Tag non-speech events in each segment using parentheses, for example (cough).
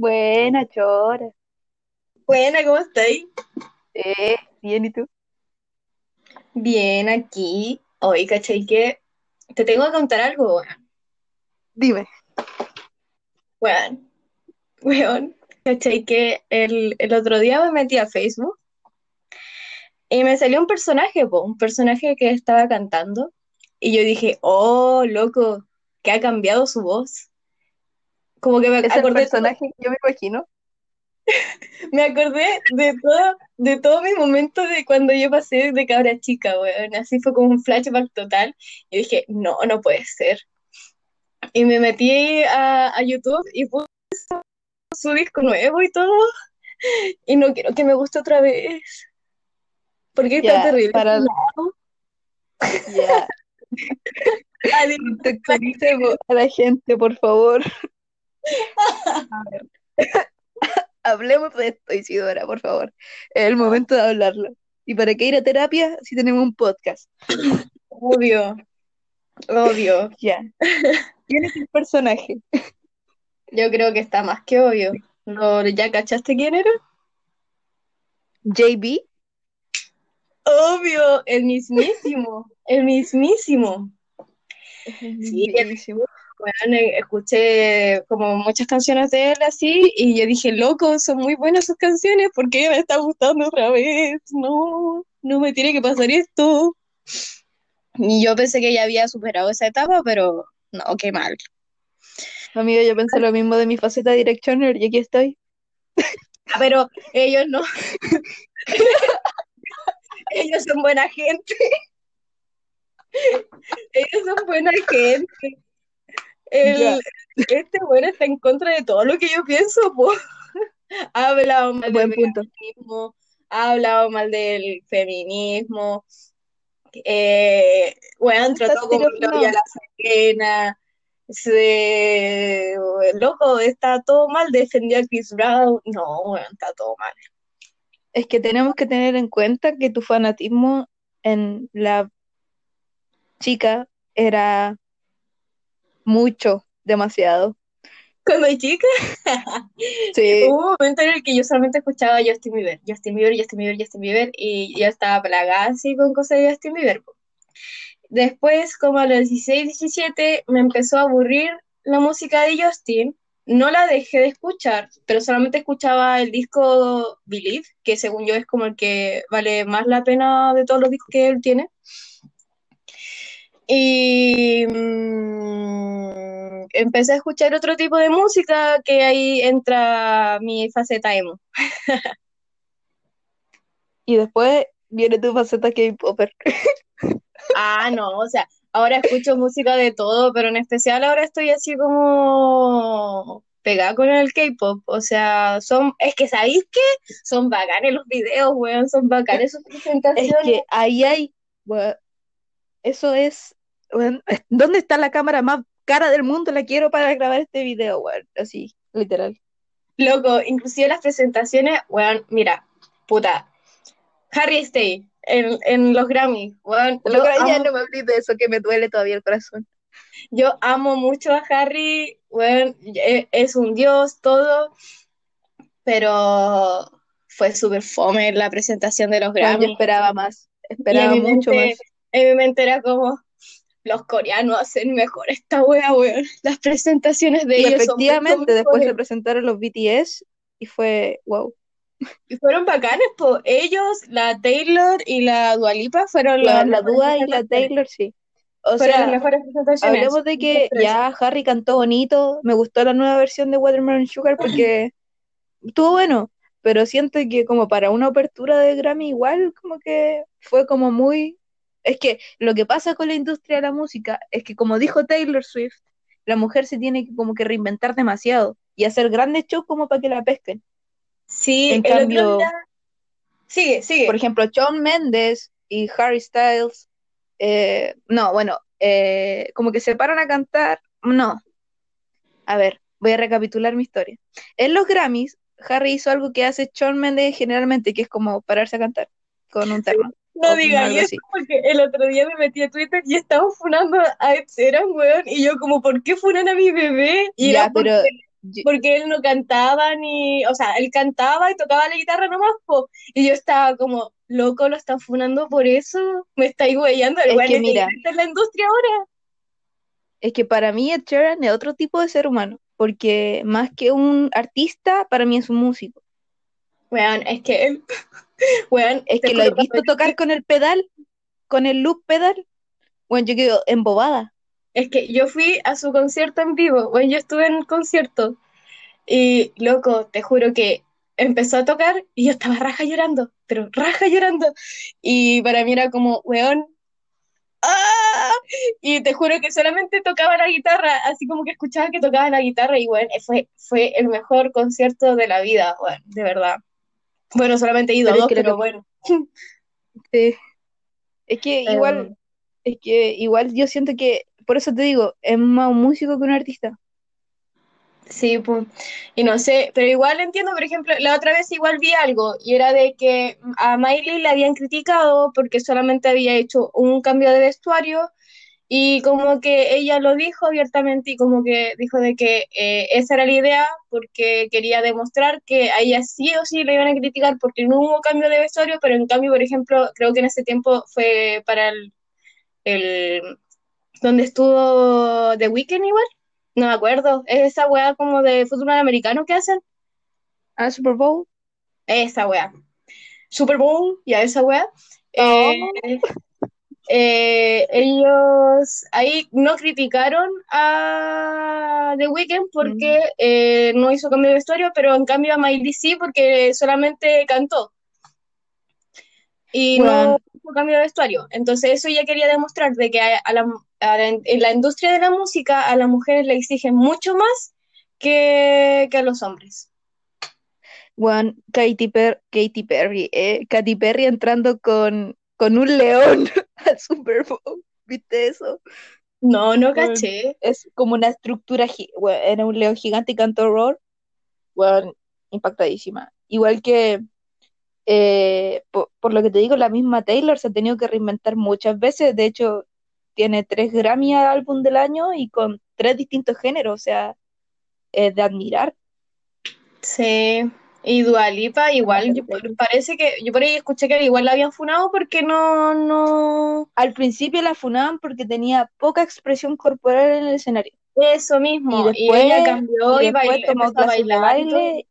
Buena, chora. Buena, ¿cómo estáis? Eh, bien, ¿y tú? Bien, aquí. Hoy, ¿cachai? Que te tengo que contar algo, weón. Dime. Weón, weón, ¿cachai? Que el, el otro día me metí a Facebook y me salió un personaje, po, un personaje que estaba cantando. Y yo dije, oh, loco, que ha cambiado su voz. Como que me Es el acordé, personaje que yo me imagino. (laughs) me acordé de todo, de todo mi momento de cuando yo pasé de cabra chica, weón. Así fue como un flashback total. Y dije, no, no puede ser. Y me metí a, a YouTube y puse su disco nuevo y todo. Y no quiero que me guste otra vez. Porque está Ya, terrible. para Ah, contextualicemos a la gente, por favor. A (laughs) ver. Hablemos de esto, Isidora, por favor. Es el momento de hablarlo. ¿Y para qué ir a terapia si tenemos un podcast? Obvio, obvio. Ya. (laughs) ¿Quién es el personaje? Yo creo que está más que obvio. ¿No, ¿ya cachaste quién era? JB. Obvio, el mismísimo, el mismísimo. Sí, Buenísimo. Bueno, eh, escuché como muchas canciones de él así y yo dije, loco, son muy buenas sus canciones, ¿por qué me está gustando otra vez? No, no me tiene que pasar esto. Y yo pensé que ya había superado esa etapa, pero no, qué mal. Amigo, yo pensé lo mismo de mi faceta Directioner y aquí estoy. Ah, pero ellos no. Ellos son buena gente. Ellos son buena gente. El- este bueno está en contra de todo lo que yo pienso. (laughs) Ha hablado mal del Buen veganismo, ha hablado mal del feminismo, eh, Está trató como estereotipado. a la Serena, se, loco, está todo mal, defendió a Chris Brown, no, weón, está todo mal. Es que tenemos que tener en cuenta que tu fanatismo en la chica era mucho, demasiado. Cuando chica, (laughs) Sí, hubo un momento en el que yo solamente escuchaba a Justin Bieber, Justin Bieber, Justin Bieber, Justin Bieber, y yo estaba plagada así con cosas de Justin Bieber. Después, como a los 16, 17, me empezó a aburrir la música de Justin. No la dejé de escuchar, pero solamente escuchaba el disco Believe, que según yo es como el que vale más la pena de todos los discos que él tiene. Y mm, empecé a escuchar otro tipo de música que ahí entra mi faceta emo. (laughs) y después viene tu faceta K-Popper. (laughs) Ah, no, o sea, ahora escucho música de todo, pero en especial ahora estoy así como pegada con el K-pop. O sea, son, es que ¿sabéis qué? Son bacanes los videos, weón, son bacanes sus Es presentaciones. que ahí hay, eso es, bueno, ¿dónde está la cámara más cara del mundo? La quiero para grabar este video, weón, así, literal. Loco, inclusive las presentaciones, weón, mira, puta, Harry Styles en, en los Grammy, weón, Loco, ya amo, no me hables de eso que me duele todavía el corazón. yo amo mucho a Harry, weón, e- es un dios, todo, pero fue súper fome la presentación de los Weón, yo Grammy. esperaba más, esperaba mucho mente, más. en mi mente era como, los coreanos hacen mejor esta wea, weón. Las presentaciones de Y ellos son efectivamente después se presentaron los BTS y fue, wow. Y fueron bacanes, po. Ellos, la Taylor y la Dua Lipa fueron La, las la Dua y la. Taylor, sí. O Fueron las sea, mejores presentaciones. hablemos de que ya Harry cantó bonito, me gustó la nueva versión de Watermelon Sugar porque (laughs) estuvo bueno, pero siento que como para una apertura de Grammy igual como que fue como muy... Es que lo que pasa con la industria de la música es que como dijo Taylor Swift, la mujer se tiene que como que reinventar demasiado y hacer grandes shows como para que la pesquen. Sí, En cambio, día. Sigue, sigue. por ejemplo, Shawn Mendes y Harry Styles, eh, no, bueno, eh, como que se paran a cantar, no. A ver, voy a recapitular mi historia. En los Grammys, Harry hizo algo que hace Shawn Mendes generalmente, que es como pararse a cantar con un termo No algo eso así. porque el otro día me metí a Twitter y estaban funando a Ed Sheeran, weón. Y yo como, ¿por qué funan a mi bebé? Y Ya, era porque pero Yo- porque él no cantaba ni, o sea, él cantaba y tocaba la guitarra nomás, po, y yo estaba como, loco, lo están funando por eso, me estáis huellando, el Es que es mira, en la industria ahora. es que para mí Ed Sheeran es otro tipo de ser humano, porque más que un artista, para mí es un músico. Weón, es que él, (laughs) weón, Es que lo he visto tocar con el pedal, con el loop pedal. Bueno, yo quedo embobada. es que yo fui a su concierto en vivo, weón, yo estuve en el concierto, y loco, te juro que empezó a tocar y yo estaba raja llorando, pero raja llorando, y para mí era como, weón, ¡Ah! Y te juro que solamente tocaba la guitarra, así como que escuchaba que tocaba la guitarra y bueno, fue, fue el mejor concierto de la vida, bueno, de verdad. Bueno, solamente he ido a Pero dos, pero que- bueno. (laughs) Sí. Es que Pero- igual, es que igual yo siento que, por eso te digo, es más un músico que un artista. Sí, pues, y no sé, pero igual entiendo, por ejemplo, la otra vez igual vi algo y era de que a Miley le habían criticado porque solamente había hecho un cambio de vestuario y como que ella lo dijo abiertamente y como que dijo de que eh, esa era la idea porque quería demostrar que a ella sí o sí le iban a criticar porque no hubo cambio de vestuario, pero en cambio, por ejemplo, creo que en ese tiempo fue para el, el donde estuvo The Weeknd igual. No me acuerdo. Es esa weá como de fútbol americano que hacen. Ah, Super Bowl. Esa weá. Super Bowl, ya esa weá. Oh. Eh, eh, ellos ahí no criticaron a The Weeknd porque eh, no hizo cambio de vestuario, pero en cambio a Miley sí porque solamente cantó. Y no hizo cambio de vestuario. Entonces eso ya quería demostrar de que a, a la, a la- en la industria de la música a las mujeres le exigen mucho más que, que a los hombres. Bueno, Katy, Per- Katy Perry, eh, Katy Perry entrando con, con un león (laughs) al Super Bowl. ¿Viste eso? No, no caché. Es como una estructura, bueno, era un león gigante y cantó Roar. Bueno, impactadísima. Igual que, eh, po- por, lo que te digo, la misma Taylor se ha tenido que reinventar muchas veces. De hecho, tiene tres Grammy al álbum del año y con tres distintos géneros. O sea, es de admirar. Sí. Y Dua Lipa igual, yo- parece que yo por ahí escuché que igual la habían funado porque no, no, Al principio la funaban porque tenía poca expresión corporal en el escenario. eso mismo. Y Y, después, ella cambió y y, bailó, tomó clases de y baile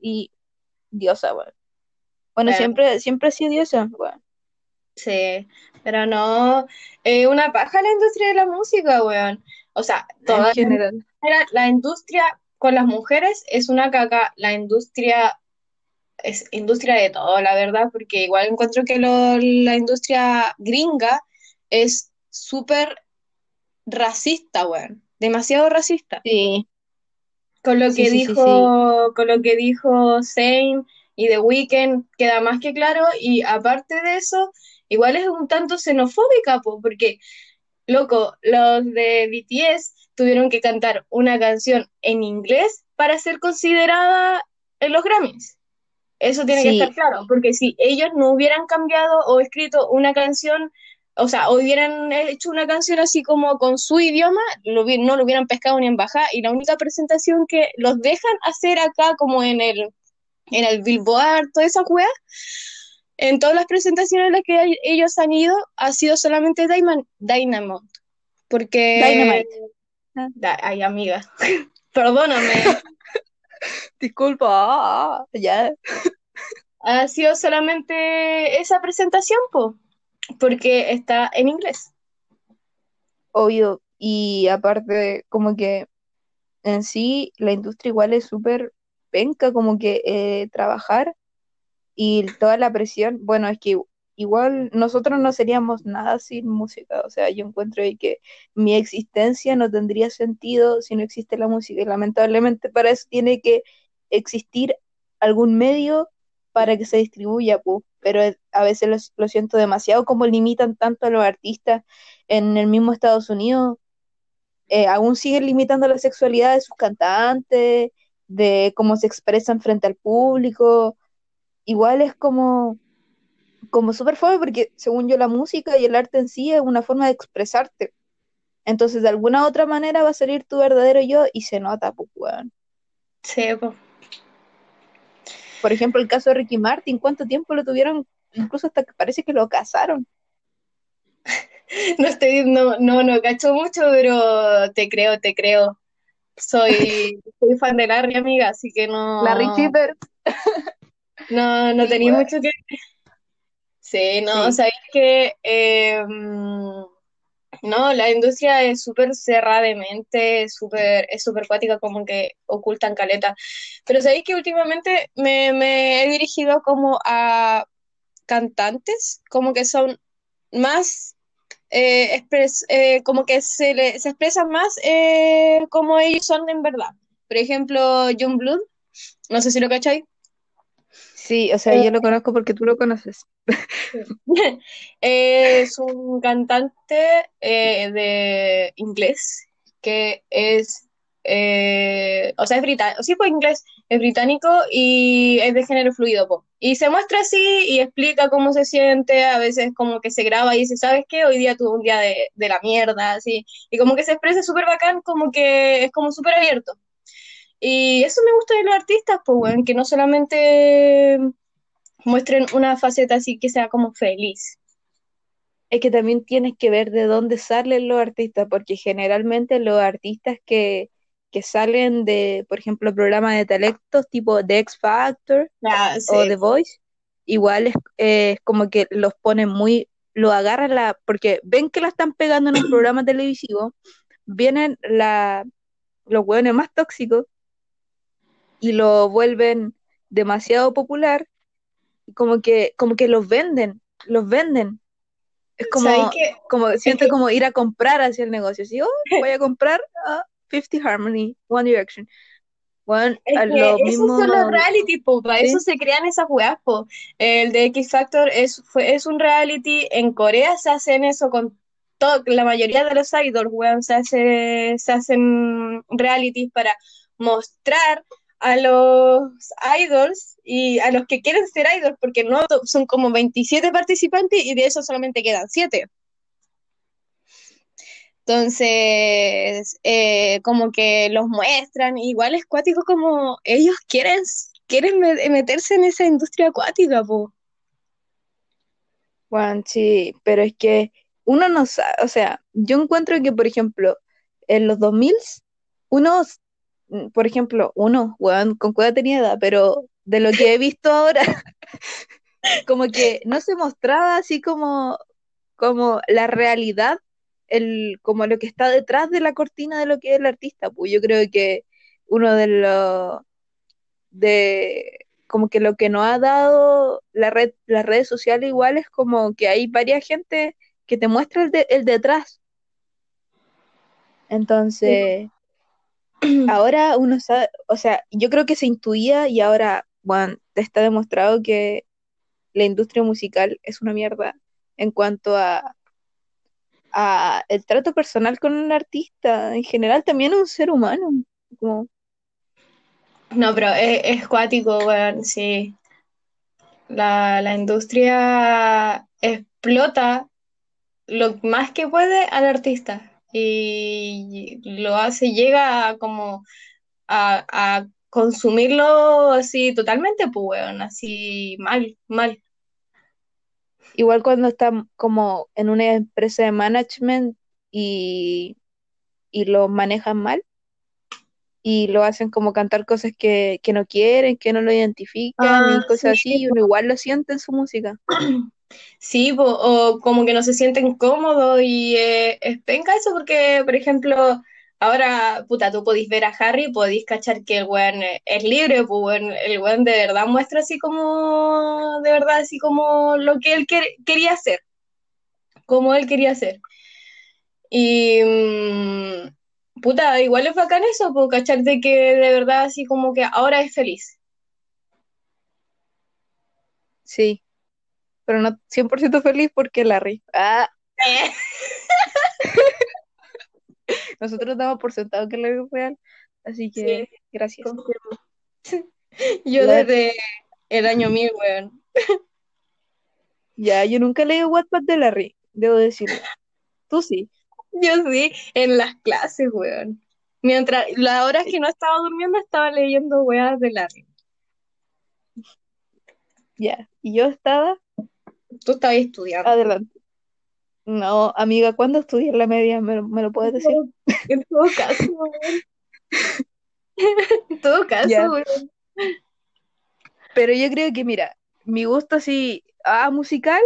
y diosa, bueno. Bueno, siempre, siempre ha sido diosa, bueno. Sí, pero no, es una paja la industria de la música, weón. O sea, toda En general. la, la industria con las mujeres es una caca, la industria es industria de todo, la verdad, porque igual encuentro que lo- la industria gringa es súper racista, weón, demasiado racista. Sí, Con lo Sí, que sí, sí, dijo, con lo que dijo Zayn y The Weeknd queda más que claro, y aparte de eso, igual es un tanto xenofóbica, po, porque, loco, los de BTS tuvieron que cantar una canción en inglés para ser considerada en los Grammys. Eso tiene que estar claro, porque si ellos no hubieran cambiado o escrito una canción, o sea, o hubieran hecho una canción así como con su idioma, lo no lo hubieran pescado ni en baja, y la única presentación que los dejan hacer acá como en el, en el Billboard, toda esa weá, en todas las presentaciones en las que ellos han ido, ha sido solamente Diamond, Dynamite, porque... Dynamite. Da- Ay, amiga, (laughs) perdóname. disculpa, ah, ya. ha sido solamente esa presentación, po, porque está en inglés. Obvio. Y aparte, como que en sí la industria igual es súper penca, como que eh, trabajar y toda la presión, bueno, es que igual nosotros no seríamos nada sin música, o sea, yo encuentro ahí que mi existencia no tendría sentido si no existe la música y lamentablemente para eso tiene que existir algún medio para que se distribuya, pu. pero a veces lo, lo siento demasiado como limitan tanto a los artistas en el mismo Estados Unidos, eh, aún siguen limitando la sexualidad de sus cantantes, de cómo se expresan frente al público, igual es como, como súper fome porque según yo la música y el arte en sí es una forma de expresarte. Entonces de alguna otra manera va a salir tu verdadero yo y se nota, pues, weón. Sí, po. Por ejemplo, el caso de Ricky Martin, ¿cuánto tiempo lo tuvieron? Incluso hasta que parece que lo casaron. (laughs) No estoy, no, no, no cacho mucho, pero te creo, te creo. Soy, (laughs) soy fan de Larry, amiga, así que no. Larry Chipper. (laughs) No, no Sí, tenía mucho que. Sí, no, Sí. sabéis que. eh, mm, no, la industria es súper cerrada de mente, es súper, es súper cuática, como que ocultan caleta. Pero sabéis que últimamente me, me he dirigido como a cantantes, como que son más eh, expres- eh, como que se, le, se expresan más eh, como ellos son en verdad. Por ejemplo, John Blood, no sé si lo cacháis. Sí, o sea, yo lo conozco porque tú lo conoces. (laughs) es un cantante eh, de inglés que es, eh, o sea, es británico, sí, pues inglés, es británico y es de género fluido. Y se muestra así y explica cómo se siente, a veces como que se graba y dice, ¿sabes qué? Hoy día tuve un día de, la mierda, así, y como que se expresa súper bacán, como que es como súper abierto. Y eso me gusta de los artistas, pues, que no solamente muestren una faceta así que sea como feliz. Es que también tienes que ver de dónde salen los artistas, porque generalmente los artistas que, que salen de, por ejemplo, programas de talentos tipo The X Factor Ah, o The Voice, igual es, eh, es como que los ponen muy, lo agarran la, porque ven que la están pegando en un (clears throat) programa televisivo, vienen la, los hueones más tóxicos y lo vuelven demasiado popular, y como que, como que los venden, los venden. Es ¿Sabéis como, que como siento que como ir a comprar hacia el negocio. Así, oh, (laughs) voy a comprar a 50 Harmony, One Direction. Bueno, Es que esos son los reality, po, para eso sí, se crean esas weas, po. El de X Factor es, fue, es un reality, en Corea se hacen eso con todo, la mayoría de los idols, weón, se hace, se hacen realities para mostrar a los idols y a los que quieren ser idols, porque son como 27 participantes y de esos solamente quedan 7. Entonces, eh, como que los muestran, igual es cuático como ellos quieren, quieren me- meterse en esa industria acuática, po. bueno, sí, pero es que uno no sabe, o sea, yo encuentro que, por ejemplo, en los 2000, uno, por ejemplo, uno, weón, con cueva tenía edad, pero de lo que he visto ahora, (laughs) como que no se mostraba así como, como la realidad, el, como lo que está detrás de la cortina de lo que es el artista. Pues yo creo que uno de los, de, como que lo que nos ha dado la red, las redes sociales igual es como que hay varias gente que te muestra el, de- el detrás. Entonces, (clears throat) ahora uno sabe, o sea, yo creo que se intuía y ahora, bueno, te está demostrado que la industria musical es una mierda en cuanto a, a el trato personal con un artista, en general también un ser humano, como, No, pero es, es cuático, weón, sí. La, la industria explota lo más que puede al artista y lo hace, llega a como a, a consumirlo así totalmente, pues, weón, así mal, mal. igual cuando está como en una empresa de management y, y lo manejan mal y lo hacen como cantar cosas que, que no quieren, que no lo identifican Ah, y cosas sí, así, y uno igual lo siente en su música. (clears throat) Sí, o como que no se sienten cómodos y eh, es penca eso porque, por ejemplo, ahora, puta, tú podís ver a Harry, podís cachar que el weón es libre, pues el weón de verdad muestra así como, de verdad, así como lo que él quer- quería hacer, como él quería hacer. Y, mm, puta, igual es bacán eso, pues cachar de que de verdad así como que ahora es feliz. Sí, pero no 100% feliz porque Larry. Ah, (laughs) nosotros damos por sentado que Larry es real, así que Sí, gracias. confirmo. (laughs) Yo desde el año 1000, weón. ya, yo nunca leí Wattpad de Larry, debo decirlo. Tú sí. Yo sí, en las clases, weón. Mientras, las horas que no estaba durmiendo, estaba leyendo weas de Larry. Ya, y yo estaba Tú estabas estudiando. adelante. No, amiga, ¿cuándo estudié en la media? ¿Me, lo- me lo puedes decir? En todo caso. (laughs) En todo caso. Pero yo creo que, mira, mi gusto así, ah, musical,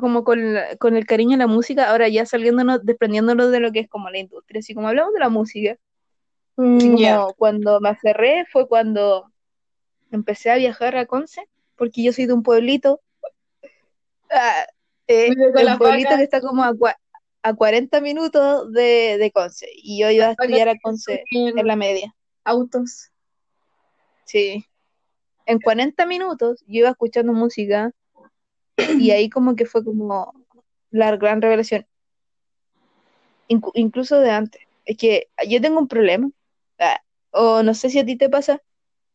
como con, la- con el cariño a la música, ahora ya saliéndonos, desprendiéndonos de lo que es como la industria, así como hablamos de la música, Mm, como cuando me aferré fue cuando empecé a viajar a Conce, porque yo soy de un pueblito, ah, eh, las pueblito que está como a, a 40 minutos de, de Conce, y yo iba a estudiar a Conce en en la media, autos. sí. En 40 minutos yo iba escuchando música y ahí como que fue como la gran revelación, incluso de antes. Es que yo tengo un problema, ah, o no sé si a ti te pasa,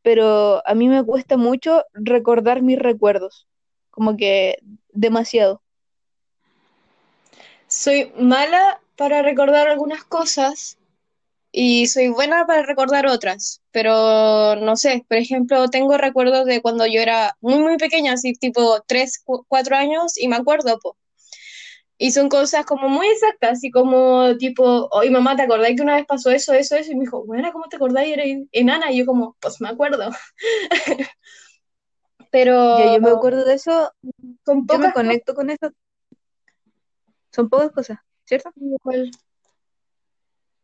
pero a mí me cuesta mucho recordar mis recuerdos, como que demasiado. Soy mala para recordar algunas cosas y soy buena para recordar otras, pero no sé, por ejemplo, tengo recuerdos de cuando yo era muy, muy pequeña, así tipo 3, 4 años y me acuerdo, po. Y son cosas como muy exactas, así como tipo, oye mamá, ¿te acordás que una vez pasó eso, eso, eso? Y me dijo, bueno, ¿cómo te acordás? Y era enana. Y yo como, pues me acuerdo. (laughs) Pero yo me acuerdo de eso, yo me conecto con eso, son pocas cosas, ¿cierto? igual.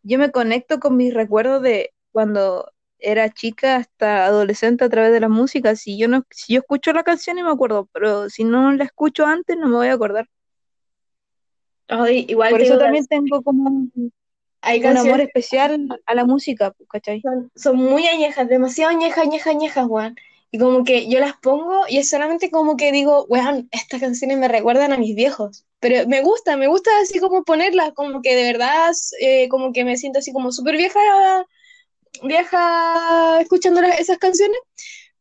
Yo me conecto con mis recuerdos de cuando era chica hasta adolescente a través de la música. Si yo no, si yo escucho la canción y me acuerdo, pero si no la escucho antes no me voy a acordar. Ay, igual Por eso también tengo como un, hay un amor especial a la música, pues, ¿cachai? son, son muy añejas, demasiado añejas, añejas, añejas, weón. Y como que yo las pongo y es solamente como que digo, weón, estas canciones me recuerdan a mis viejos. Pero me gusta, me gusta así como ponerlas, como que de verdad, eh, como que me siento así como súper vieja, vieja escuchando las- esas canciones,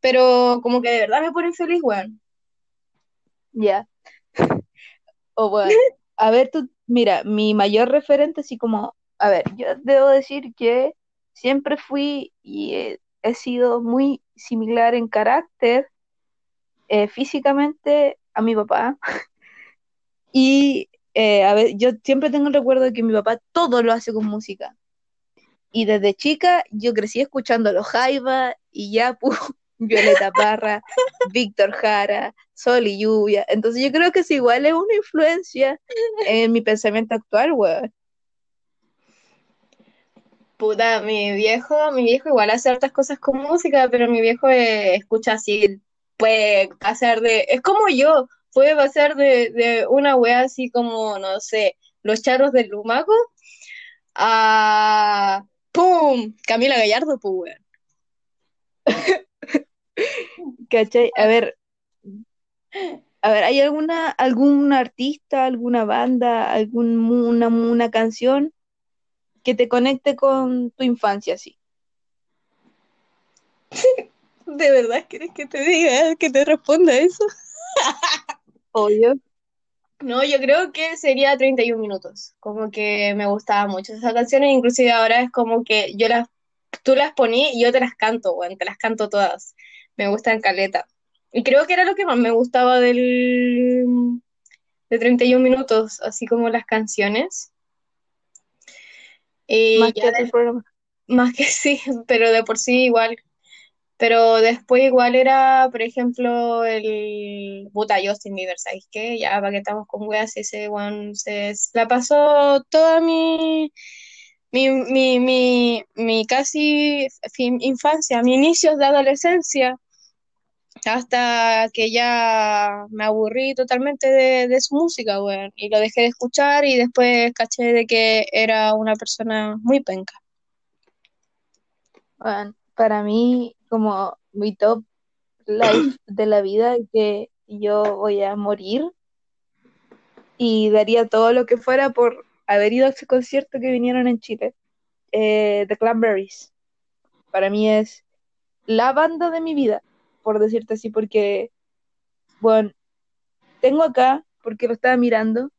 pero como que de verdad me ponen feliz, weón. Ya. (laughs) O bueno, a ver, tú, mira, mi mayor referente, así como, a ver, yo debo decir que siempre fui y he, he sido muy similar en carácter, eh, físicamente a mi papá. (laughs) Y, eh, a ver, yo siempre tengo el recuerdo de que mi papá todo lo hace con música. Y desde chica yo crecí escuchando Los Jaiba y Yapu, (laughs) Violeta Parra, Víctor Jara, Sol y Lluvia. Entonces yo creo que es igual es una influencia en mi pensamiento actual, weón. Puta, mi viejo, mi viejo igual hace hartas cosas con música, pero mi viejo eh, escucha así, puede pasar de, es como yo, puede pasar de, de una wea así como, no sé, los charros del Lumaco a ¡pum! Camila Gallardo, pues. (laughs) ¿Cachai? A ver, a ver, ¿hay alguna, algún artista, alguna banda, alguna una canción que te conecte con tu infancia, así? ¿De verdad quieres que te diga, que te responda eso? Obvio. No, yo creo que sería 31 minutos. Como que me gustaba mucho esas canciones, inclusive ahora es como que yo las, tú las poní y yo te las canto, weón, te las canto todas. Me gustan caleta. Y creo que era lo que más me gustaba del de 31 minutos, así como las canciones. Y Más que el programa. (laughs) más que sí, (laughs) pero de por sí igual. Pero después igual era, por ejemplo, el puta Justin Bieber, ¿sabéis qué? Ya, para que estamos con weas, ese one se la pasó toda mi, mi, mi, mi, mi casi infancia, mi inicios de adolescencia, hasta que ya me aburrí totalmente de, de su música, weón, y lo dejé de escuchar y después caché de que era una persona muy penca. Bueno, para mí, como mi top life (clears throat) de la vida, que yo voy a morir y daría todo lo que fuera por haber ido a ese concierto que vinieron en Chile, eh, The Cranberries. Para mí es la banda de mi vida, por decirte así, porque, bueno, tengo acá, porque lo estaba mirando,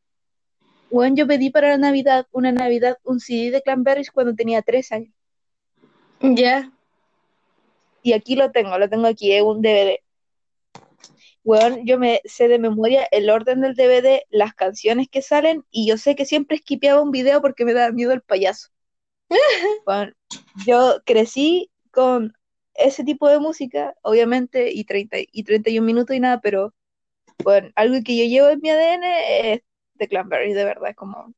bueno, yo pedí para la Navidad, una Navidad, un CD de Cranberries cuando tenía tres años. Ya. Y aquí lo tengo, lo tengo aquí, es un DVD. Weón, yo me sé de memoria el orden del DVD, las canciones que salen, y yo sé que siempre esquipeaba un video porque me daba miedo el payaso. (laughs) Weón, yo crecí con ese tipo de música, obviamente, y, 30, y 31 minutos y nada, pero bueno, algo que yo llevo en mi ADN es de Clanberry, de verdad, es como,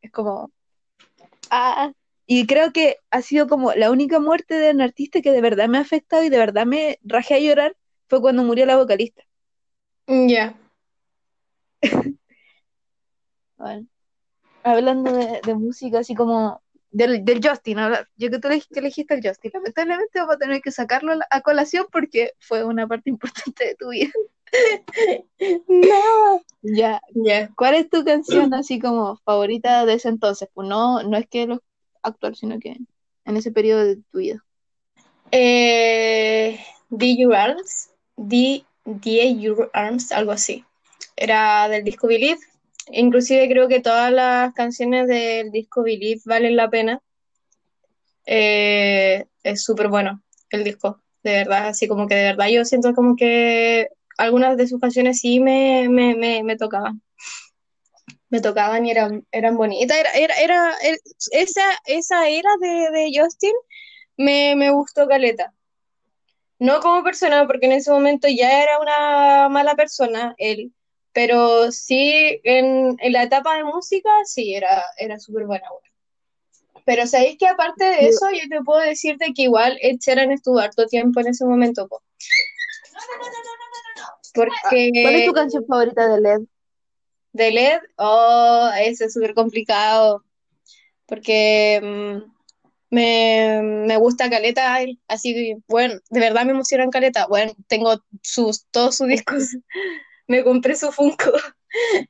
es como, ah, y creo que ha sido como la única muerte de un artista que de verdad me ha afectado y de verdad me rajé a llorar fue cuando murió la vocalista. Ya. (laughs) Bueno, hablando de, de música, así como del, del Justin, yo que tú le- que elegiste al Justin, lamentablemente vamos a tener que sacarlo a colación porque fue una parte (laughs) importante de tu vida. No. Ya, Ya. ¿cuál es tu canción así como favorita de ese entonces? Pues no, no es que lo actual, sino que en ese periodo de tu vida. Eh, D Your Arms, D, D Your Arms, algo así. Era del disco Believe. Inclusive creo que todas las canciones del disco Believe valen la pena. Eh, es súper bueno el disco, de verdad. Así como que de verdad yo siento como que algunas de sus canciones sí me, me, me, me tocaban. Me tocaban y eran, eran bonitas. Era, era, era, er- esa, esa era de, de Justin me, me gustó caleta. No como persona, porque en ese momento ya era una mala persona él, pero sí en, en la etapa de música sí era, era súper buena. buena. Pero sabéis que aparte de eso, yo te puedo decirte que igual Ed Sheeran estuvo harto tiempo en ese momento. po. Porque ¿Cuál es tu canción favorita de LED? de LED, oh, eso es súper complicado. Porque mm, me, me gusta Caleta, así que, bueno, de verdad me emocionan Caleta. Bueno, tengo sus, todos sus discos, (laughs) me compré su Funko. (laughs)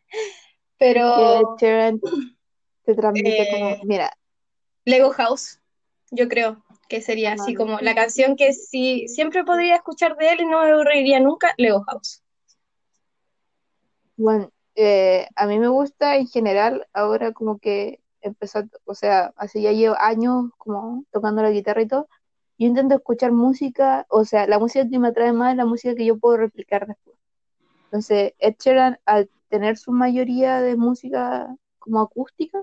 Pero te transmite como, Eh, mira, Lego House, yo creo que sería así no, como la canción que sí, siempre podría escuchar de él y no me aburriría nunca, Lego House. bueno, eh, a mí me gusta en general, ahora como que empezó, o sea, hace ya llevo años como tocando la guitarra y todo, yo intento escuchar música, o sea, la música que me atrae más es la música que yo puedo replicar después. Entonces, Ed Sheeran, al tener su mayoría de música como acústica,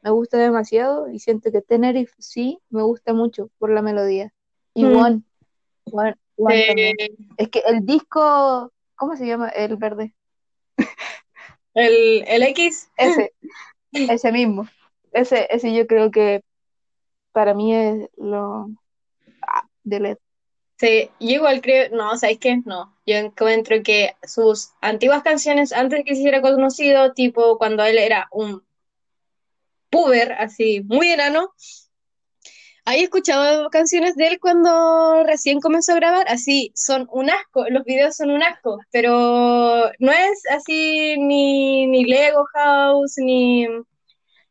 me gusta demasiado y siento que Tenerife sí me gusta mucho por la melodía. Y Mm. One, One, One también. Es que el disco, ¿cómo se llama? El verde. (laughs) el, el X, Ese, (laughs) ese mismo. Ese, ese yo creo que para mí es lo ah, de LED. Sí, yo igual creo, no, ¿sabéis qué? No, yo encuentro que sus antiguas canciones, antes que se hiciera conocido, tipo cuando él era un puber, así, muy enano, he escuchado canciones de él cuando recién comenzó a grabar, así, son un asco, los videos son un asco, pero no es así ni, ni Lego House, ni,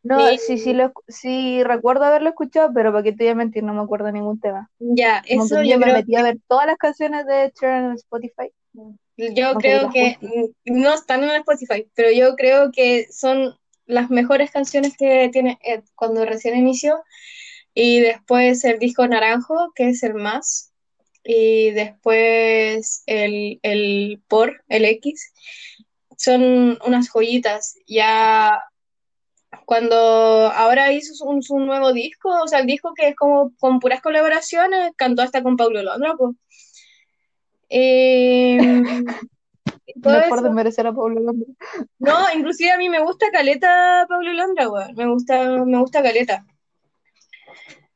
No, sí, sí, lo, sí recuerdo haberlo escuchado, pero para qué te voy a mentir, no me acuerdo de ningún tema. ya, Como que eso yo día me creo metí a ver todas las canciones de Sheeran en Spotify, Yo como que creo que no están en Spotify, pero yo creo que son las mejores canciones que tiene Ed cuando recién inició. Y después el disco Naranjo, que es el más. Y después el, el Por, el X. Son unas joyitas. Ya cuando ahora hizo su, su nuevo disco, o sea, el disco que es como con puras colaboraciones, cantó hasta con Paulo Londra, pues. (laughs) No es por desmerecer a Pablo Londra. No, inclusive a mí me gusta Caleta Pablo Londra, weón. Me gusta, me gusta Caleta.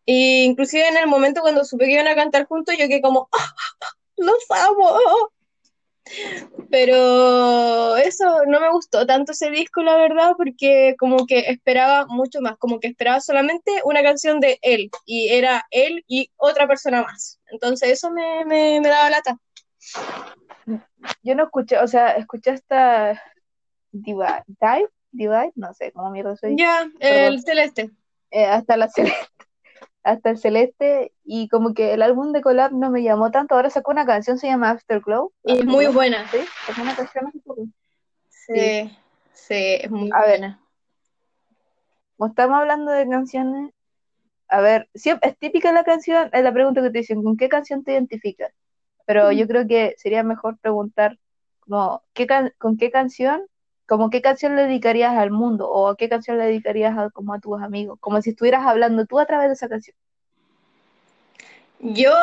Y inclusive en el momento cuando supe que iban a cantar juntos, yo quedé como, ¡Ah, ¡los amo! Pero eso no me gustó tanto ese disco, la verdad, porque como que esperaba mucho más, como que esperaba solamente una canción de él, y era él y otra persona más. Entonces eso me, me, me daba lata. Yo no escuché, o sea, escuché hasta Divide, Dive, Divide, no sé cómo mierda dice, Ya, el celeste. eh, hasta la celeste, hasta el celeste, y como que el álbum de collab no me llamó tanto, ahora sacó una canción, se llama Afterglow, Y es muy buena. ¿sí? Sacó una canción. Sí, Sí, sí, es muy a ver, buena. como estamos hablando de canciones, a ver, siempre, es típica la canción, es la pregunta que te dicen, ¿con qué canción te identificas? Pero yo creo que sería mejor preguntar, como, ¿qué can- ¿con qué canción, como qué canción le dedicarías al mundo? ¿O qué canción le dedicarías a, como a tus amigos? Como si estuvieras hablando tú a través de esa canción. Yo,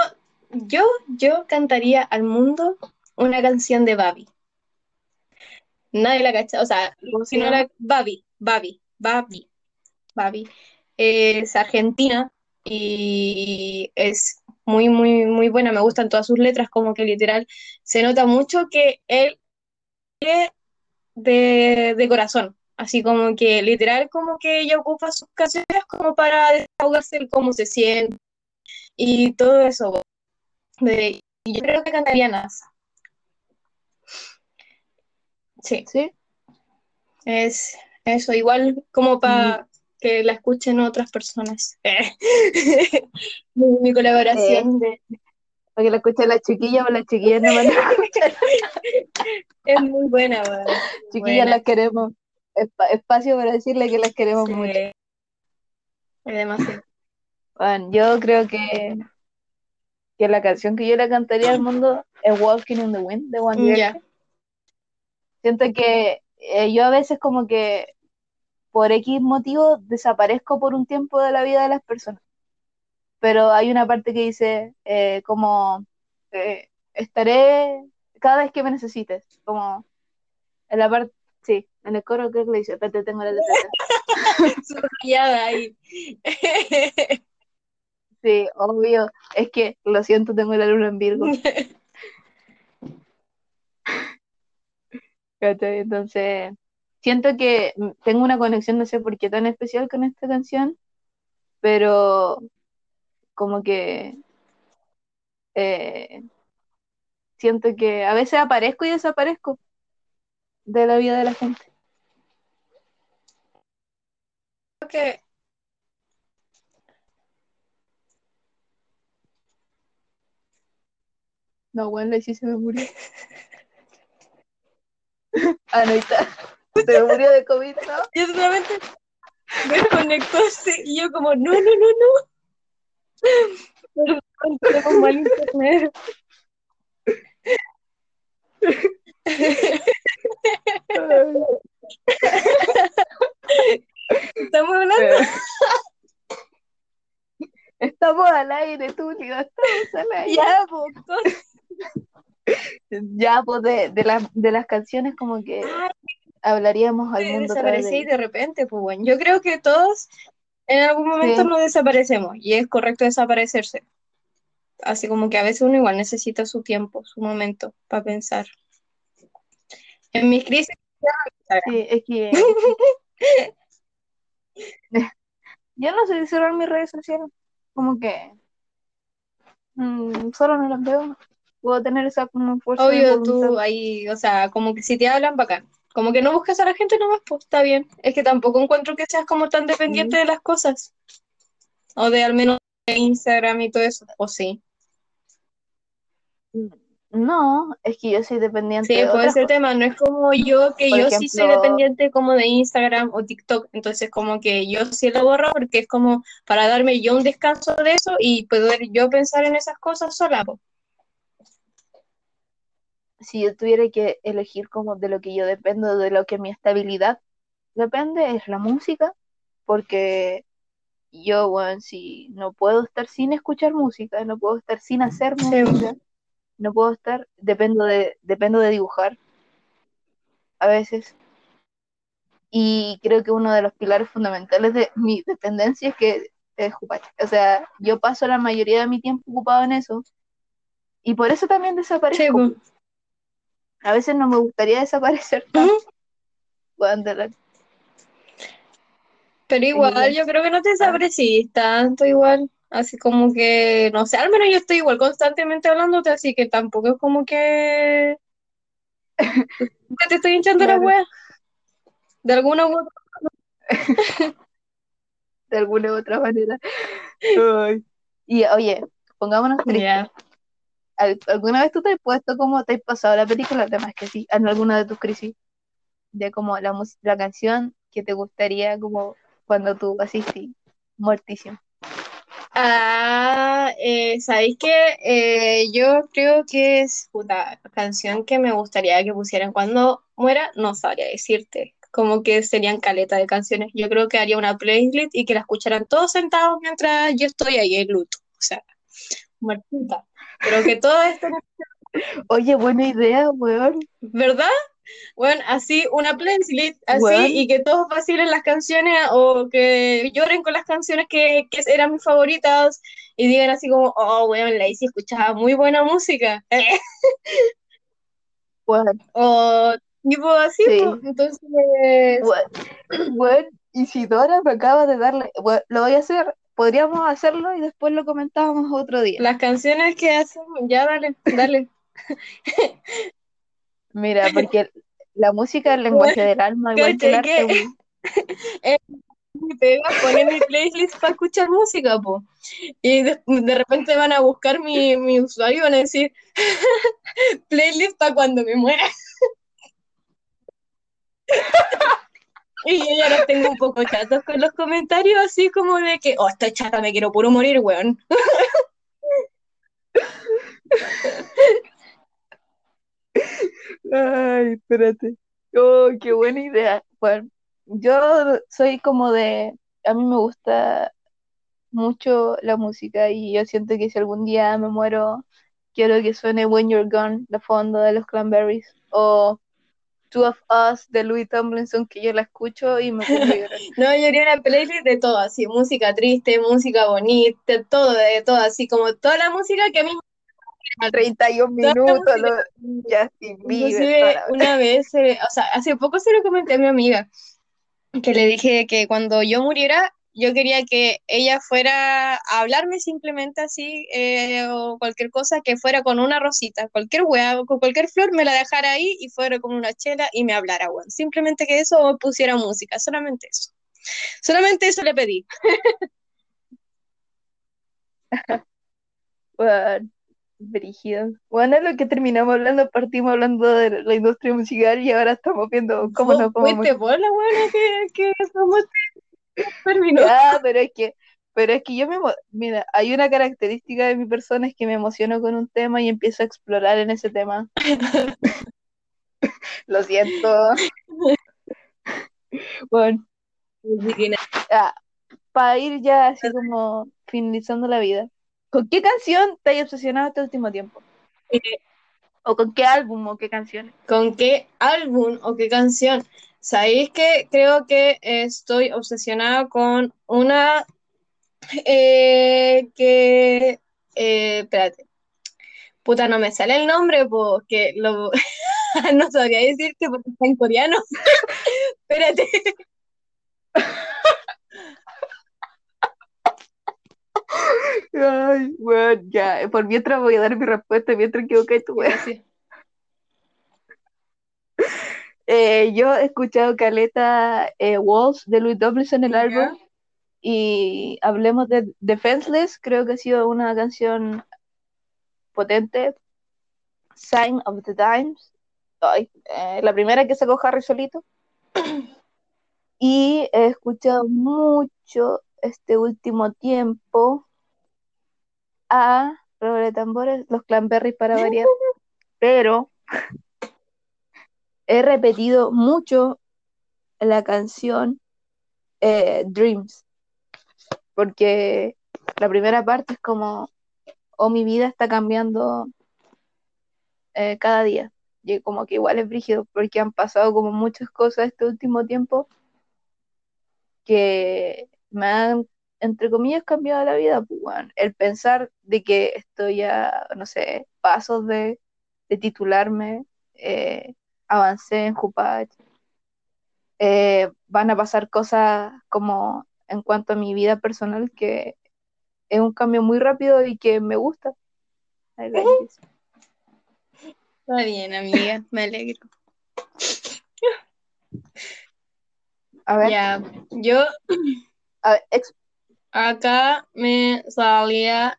yo, yo cantaría al mundo una canción de Babi. Nadie la cacha, o sea, ¿Cómo se si no la Babi, Babi, Babi, Babi. Es argentina y es muy, muy, muy buena. Me gustan todas sus letras, como que literal se nota mucho que él de, de corazón. Así como que literal, como que ella ocupa sus canciones como para desahogarse de cómo se siente y todo eso. De- y yo creo que cantaría NASA. Sí, ¿Sí? es eso, igual como para que la escuchen otras personas. (laughs) Mi, mi colaboración de- Para que la escuchen las chiquillas o las chiquillas no van a escuchar. es muy buena, Chiquillas buena. las queremos. Espa- espacio para decirle que las queremos Sí, mucho. es demasiado. Bueno, yo creo que, que la canción que yo le cantaría al mundo es Walking in the Wind de One Direction. Siento que eh, yo a veces como que por X motivo desaparezco por un tiempo de la vida de las personas. Pero hay una parte que dice eh, como eh, estaré cada vez que me necesites. Como en la parte, sí, en el coro creo que le dice, espérate, tengo la letra subrayada (laughs) (laughs) ahí. Sí, obvio. Es que lo siento, tengo la luna en Virgo. (laughs) Entonces, siento que mm, tengo una conexión, no sé por qué tan especial con esta canción, pero como que eh, siento que a veces aparezco y desaparezco de la vida de la gente. Creo que No, bueno, la sí se me murió. Ah, no, está. Se me murió de COVID, ¿no? yo solamente desconectó así, y yo como, no, no, no, no. Perdón, tenemos mal internet. Estamos hablando. Estamos al aire, tú, tío, estamos al aire. Ya, pues, Ya, pues de, de, las- de las canciones como que hablaríamos al mundo desaparecí de repente, pues bueno. Yo creo que todos en algún momento Sí. nos desaparecemos y es correcto desaparecerse. Así como que a veces uno igual necesita su tiempo, su momento para pensar. En mis crisis, Sí, es que (laughs) yo no sé si cerrar mis redes sociales, como que mm, solo no las veo. Puedo tener esa como fuerza obvio tú ahí, o sea, como que si te hablan bacán. Como que no buscas a la gente nomás, pues está bien. Es que tampoco encuentro que seas como tan dependiente de las cosas. O de al menos de Instagram y todo eso. O sí. No, es que yo soy dependiente Sí, de puede ser tema, no es como yo, que Por yo sí soy dependiente como de Instagram o TikTok, entonces como que yo sí lo borro porque es como para darme yo un descanso de eso y poder yo pensar en esas cosas sola. po. Si yo tuviera que elegir como de lo que yo dependo, de lo que mi estabilidad depende, es la música, porque yo, bueno, si no puedo estar sin escuchar música, no puedo estar sin hacer Sí. música, no puedo estar, dependo de, dependo de dibujar a veces. Y creo que uno de los pilares fundamentales de mi dependencia es que es jugar. O sea, yo paso la mayoría de mi tiempo ocupado en eso. Y por eso también desaparezco. po. A veces no me gustaría desaparecer tanto. La- Pero igual yo creo que no te desaparecís tanto igual, así como que, no sé, al menos yo estoy igual constantemente hablándote, así que tampoco es como que, que (laughs) te estoy hinchando la Claro. wea. De alguna u otra. (laughs) de alguna u otra manera. Ay. Y oye, pongámonos tristes. ¿Al- ¿Alguna vez tú te has puesto como te has pasado la película? Además que sí, en alguna de tus crisis, de como la, la canción que te gustaría como cuando tú así, sí, muertísimo. Ah, eh, ¿sabéis qué? Eh, yo creo que es puta canción que me gustaría que pusieran cuando muera, no sabría decirte. Como que serían caleta de canciones. Yo creo que haría una playlist y que la escucharan todos sentados mientras yo estoy ahí en luto. O sea, muertita. Pero que todo esto, Oye, buena idea, weón. ¿verdad? Bueno, así una playlist, así, y que todos vacilen las canciones o que lloren con las canciones que, que eran mis favoritas y digan así como, oh, weón, la Izzy escuchaba muy buena música. (laughs) Weón, o tipo así, Sí. pues, entonces, weón, weón, Isidora me acaba de darle. lo voy a hacer. Podríamos hacerlo y después lo comentábamos otro día. las canciones que hacen, ya dale, dale. Mira, porque la música es el lenguaje del alma, igual que el ¿Cachai arte, pega poner mi playlist para escuchar música, po. Y de, de repente van a buscar mi, mi usuario y van a decir (laughs) playlist para cuando me muera. (laughs) Y yo ya los tengo un poco chatos con los comentarios, así como de que, oh, estoy chata, me quiero puro morir, weón. (laughs) Ay, espérate. Oh, qué buena idea. Bueno, yo soy como de, a mí me gusta mucho la música y yo siento que si algún día me muero, quiero que suene When You're Gone, de fondo de los Cranberries, o Two of Us de Louis Tomlinson, que yo la escucho y me. (laughs) No, yo haría una playlist de todo, así, música triste, música bonita, todo, de todo, así como toda la música que a mí 31 minutos, lo, Inclusive toda la- una vez, eh, o sea, hace poco se lo comenté a mi amiga, que le dije que cuando yo muriera, yo quería que ella fuera a hablarme simplemente así, eh, o cualquier cosa, que fuera con una rosita, cualquier hueá, con cualquier flor, me la dejara ahí y fuera con una chela y me hablara, weón. Simplemente que eso o pusiera música, solamente eso. Solamente eso le pedí. (laughs) Bueno, brígido. Bueno, es lo que terminamos hablando, partimos hablando de la industria musical y ahora estamos viendo cómo nos buena que, que somos (laughs) pero es que, pero es que yo me, mira, hay una característica de mi persona es que me emociono con un tema y empiezo a explorar en ese tema. (laughs) Lo siento. (laughs) Bueno, para ir ya así como finalizando la vida, ¿con qué canción te has obsesionado este último tiempo? Eh, ¿O con qué álbum o qué canciones? ¿Con qué álbum o qué canción? ¿Sabéis que creo que estoy obsesionada con una eh, que... eh, espérate. Puta, no me sale el nombre porque lo... (laughs) no sabría decirte porque está en coreano. (laughs) Espérate. (laughs) Ay, bueno, ya, por mientras voy a dar mi respuesta mientras equivocé tu wea. Eh, yo he escuchado Caleta eh, Walls de Louis Tomlinson, el álbum, y hablemos de Defenseless, creo que ha sido una canción potente. Sign of the Times, ay, eh, la primera que sacó Harry solito. Y he escuchado mucho este último tiempo a de tambores, los Cranberries para variar, (laughs) pero he repetido mucho la canción eh, Dreams, porque la primera parte es como, oh, mi vida está cambiando eh, cada día, y como que igual es brígido, porque han pasado como muchas cosas este último tiempo que me han, entre comillas, cambiado la vida, pues. El pensar de que estoy a, no sé, pasos de, de titularme, eh, avancé en Jupach, eh, van a pasar cosas como en cuanto a mi vida personal que es un cambio muy rápido y que me gusta. Like. Está bien, amiga, me alegro. A ver, Ya, yo a ver, ex- acá me salía,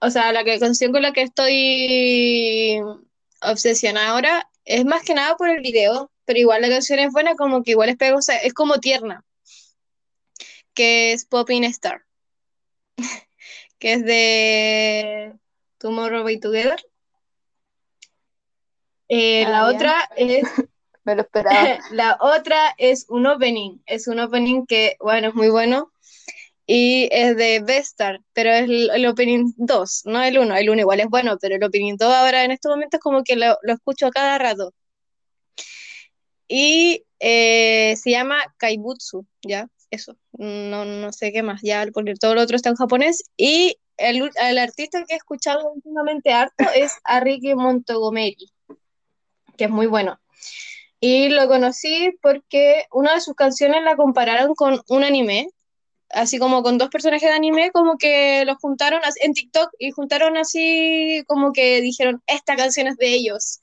o sea, la que- canción con la que estoy obsesionada ahora es más que nada por el video, pero igual la canción es buena, como que igual es pegosa, es como tierna, que es Popping Star. (laughs) que es de Tomorrow By Together. Eh, Ah, la ya. otra es (laughs) Me lo esperaba. (laughs) la otra es un opening, es un opening que, bueno, es muy bueno y es de Vestar, pero es el, el opening 2, no el 1, el 1 igual es bueno, pero el opening 2 ahora en estos momentos como que lo, lo escucho a cada rato. Y eh, se llama Kaibutsu, ya, eso, no, no sé qué más, ya, porque todo lo otro está en japonés. Y el, el artista que he escuchado últimamente harto es Ariki Montgomery, que es muy bueno. Y lo conocí porque una de sus canciones la compararon con un anime, así como con dos personajes de anime, como que los juntaron en TikTok y juntaron así como que dijeron, esta canción es de ellos.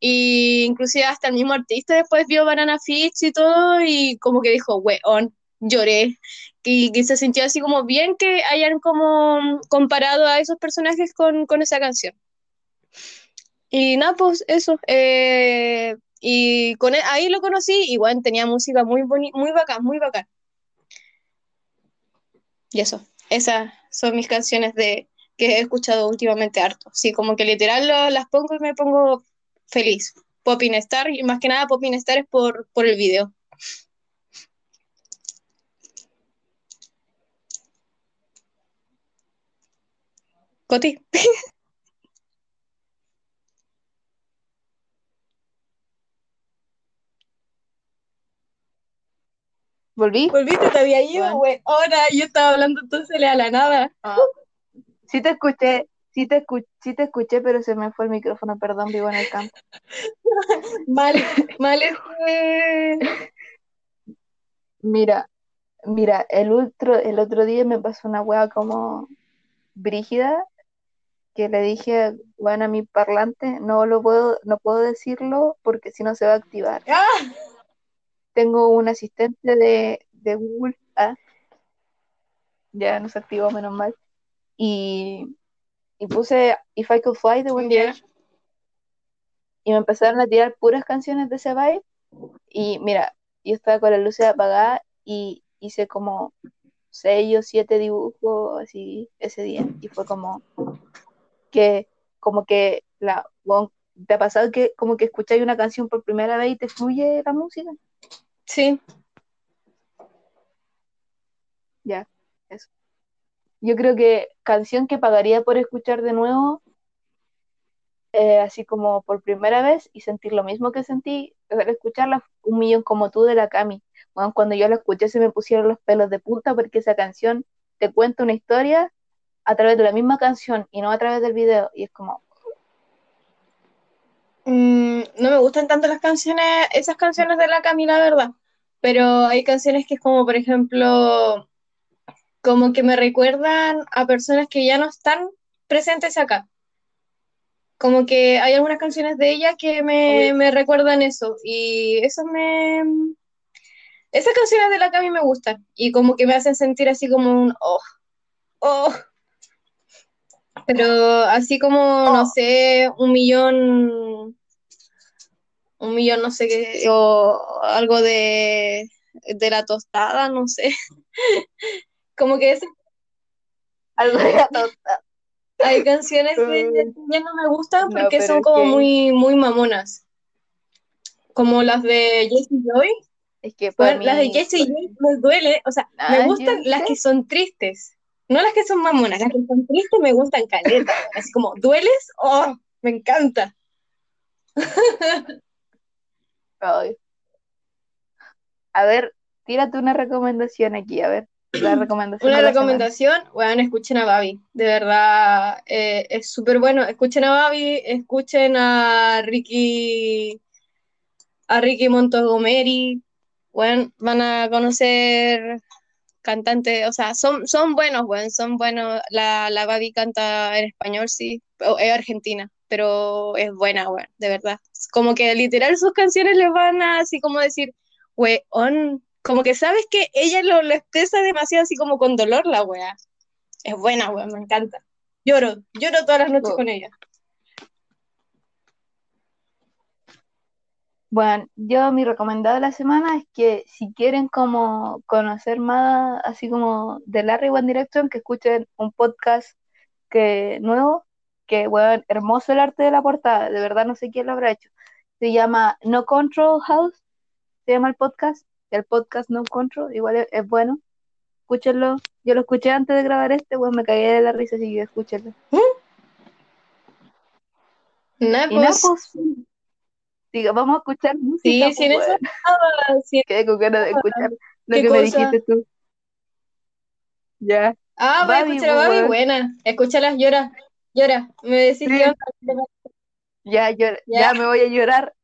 Y inclusive hasta el mismo artista después vio Banana Fish y todo y como que dijo, weón, lloré. Y que se sintió así como bien que hayan como comparado a esos personajes con, con esa canción. Y nada, pues eso. eh, y con él- ahí lo conocí y bueno, tenía música muy boni muy bacán, muy bacán. Y eso, esas son mis canciones de que he escuchado últimamente harto. Sí, como que literal las pongo y me pongo feliz. Popping Star, y más que nada Popping Star es por, por el video. Coti. (laughs) ¿Volví? Volviste, te había ido, güey. Ahora yo estaba hablando entonces a la nada. Ah. Sí te escuché, sí te escuché, sí te escuché, pero se me fue el micrófono, perdón, vivo en el campo. (laughs) Mal, mal (laughs) este. Mira, mira, el otro, el otro día me pasó una wea como brígida que le dije, bueno, a mi parlante no lo puedo, no puedo decirlo porque si no se va a activar. ¡Ah! Tengo un asistente de, de Google, ah, ya no se activó, menos mal. Y, y puse If I Could Fly de One. Direction y me empezaron a tirar puras canciones de ese vibe. Y mira, yo estaba con las luces apagadas y hice como seis o siete dibujos así ese día. Y fue como que, como que la, ¿te ha pasado que como que escucháis una canción por primera vez y te fluye la música? Sí. Ya, eso. Yo creo que canción que pagaría por escuchar de nuevo, eh, así como por primera vez y sentir lo mismo que sentí al escucharla, un millón como tú de la Cami. Bueno, cuando yo la escuché se me pusieron los pelos de punta porque esa canción te cuenta una historia a través de la misma canción y no a través del video. Y es como, Mm, no me gustan tanto las canciones, esas canciones de la Cami, la verdad. Pero hay canciones que es como, por ejemplo, como que me recuerdan a personas que ya no están presentes acá. Como que hay algunas canciones de ella que me, me recuerdan eso. Y eso me... Esas canciones de la Cami me gustan. Y como que me hacen sentir así como un... Oh, oh. Pero así como, no Oh. sé, un millón... Un millón, no sé qué, o algo de, de la tostada, no sé. (laughs) Como que esas algo de la tota. Hay canciones que (laughs) ya no me gustan porque son es como que- muy, muy mamonas. Como las de Jessie Joy. Es que para Bueno, las de Jessie Joy me duele. O sea, me gustan las que son tristes. No las que son mamonas, las que son tristes me gustan caleta. Así como, ¿dueles? ¡Oh! Me encanta. ay. A ver, tírate una recomendación aquí, a ver, la (clears throat) recomendación Una recomendación, bueno, escuchen a Babi, de verdad eh, es súper bueno. Escuchen a Babi, escuchen a Ricky, a Ricky Montgomery, bueno, van a conocer cantantes, o sea, son, son buenos, bueno, son buenos. La, la Babi canta en español, sí, o- es argentina, pero es buena, bueno, de verdad. Como que literal sus canciones les van a así como decir, weón, como que sabes que ella lo, lo expresa demasiado así como con dolor la wea. Es buena, weón, me encanta. Lloro, lloro todas las noches Oh. con ella. Bueno, yo mi recomendado de la semana es que si quieren como conocer más así como de Larry One Direction, que escuchen un podcast que nuevo, que bueno, hermoso el arte de la portada, de verdad no sé quién lo habrá hecho. Se llama No Control House, se llama el podcast, el podcast No Control, igual es, es bueno. Escúchenlo. Yo lo escuché antes de grabar este, bueno, me caí de la risa, así que escúchenlo. Nah, Y pues, pues, diga, vamos a escuchar música. sí, pues, sin eso nada, sí. Quedé con ganas de escuchar lo ¿Qué que me cosa? dijiste tú. Ya. Ah, voy a escuchar a pues, Babi, buena. Escúchala, llora, llora. Me decís Sí. onda. Ya, yo, Ya. ya me voy a llorar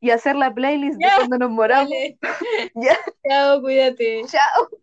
y hacer la playlist de cuando nos moramos. Dale. (laughs) Ya, Chao, cuídate. chao.